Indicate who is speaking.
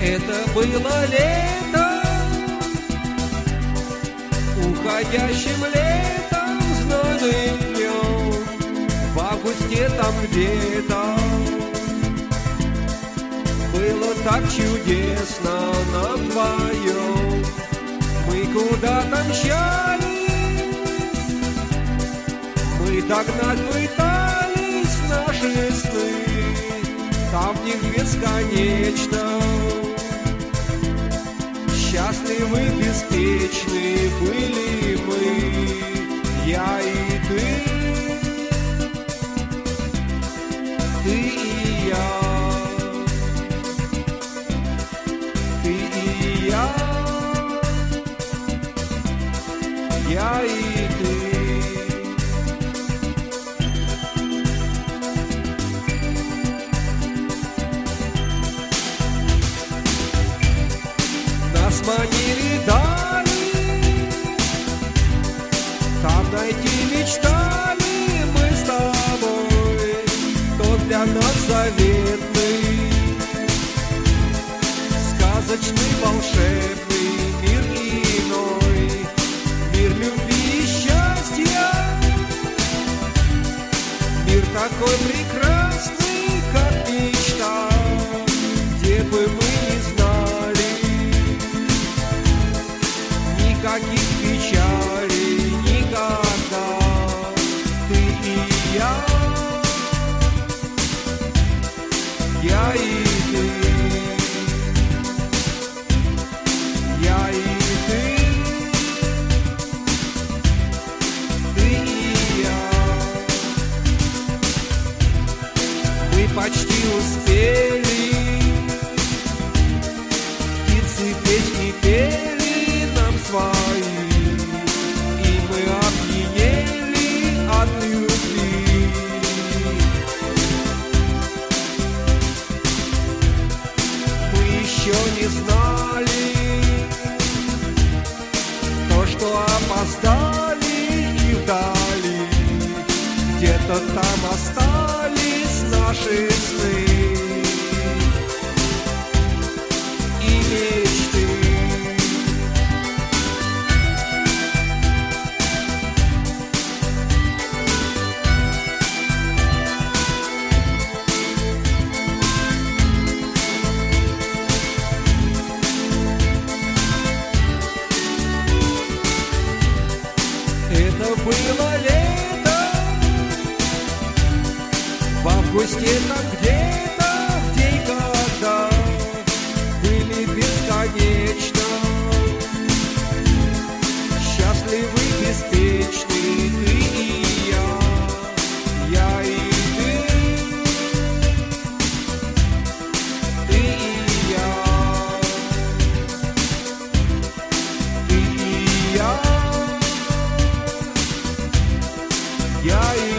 Speaker 1: Это было лето, уходящим летом, знойным днем, в августе там где-то. Было так чудесно нам вдвоем, мы куда-то мчались, мы догнать пытались наши сны, там в них бесконечно. Счастливы, беспечны были мы, Манили дали, там найти мечтали мы с тобой, тот для нас заветный, сказочный волшебный мир иной, мир любви и счастья, мир такой прекрасный, почти успели, птицы песни пели нам свои, и мы опьянели от любви. Мы еще не знали то, что опоздали и вдали, где-то там остались наши сны и мечты. Это было лето, В густе-то где-то, где и когда, Или бесконечно. Счастливы, беспечны ты и я, я и ты, ты и я, ты и я, я и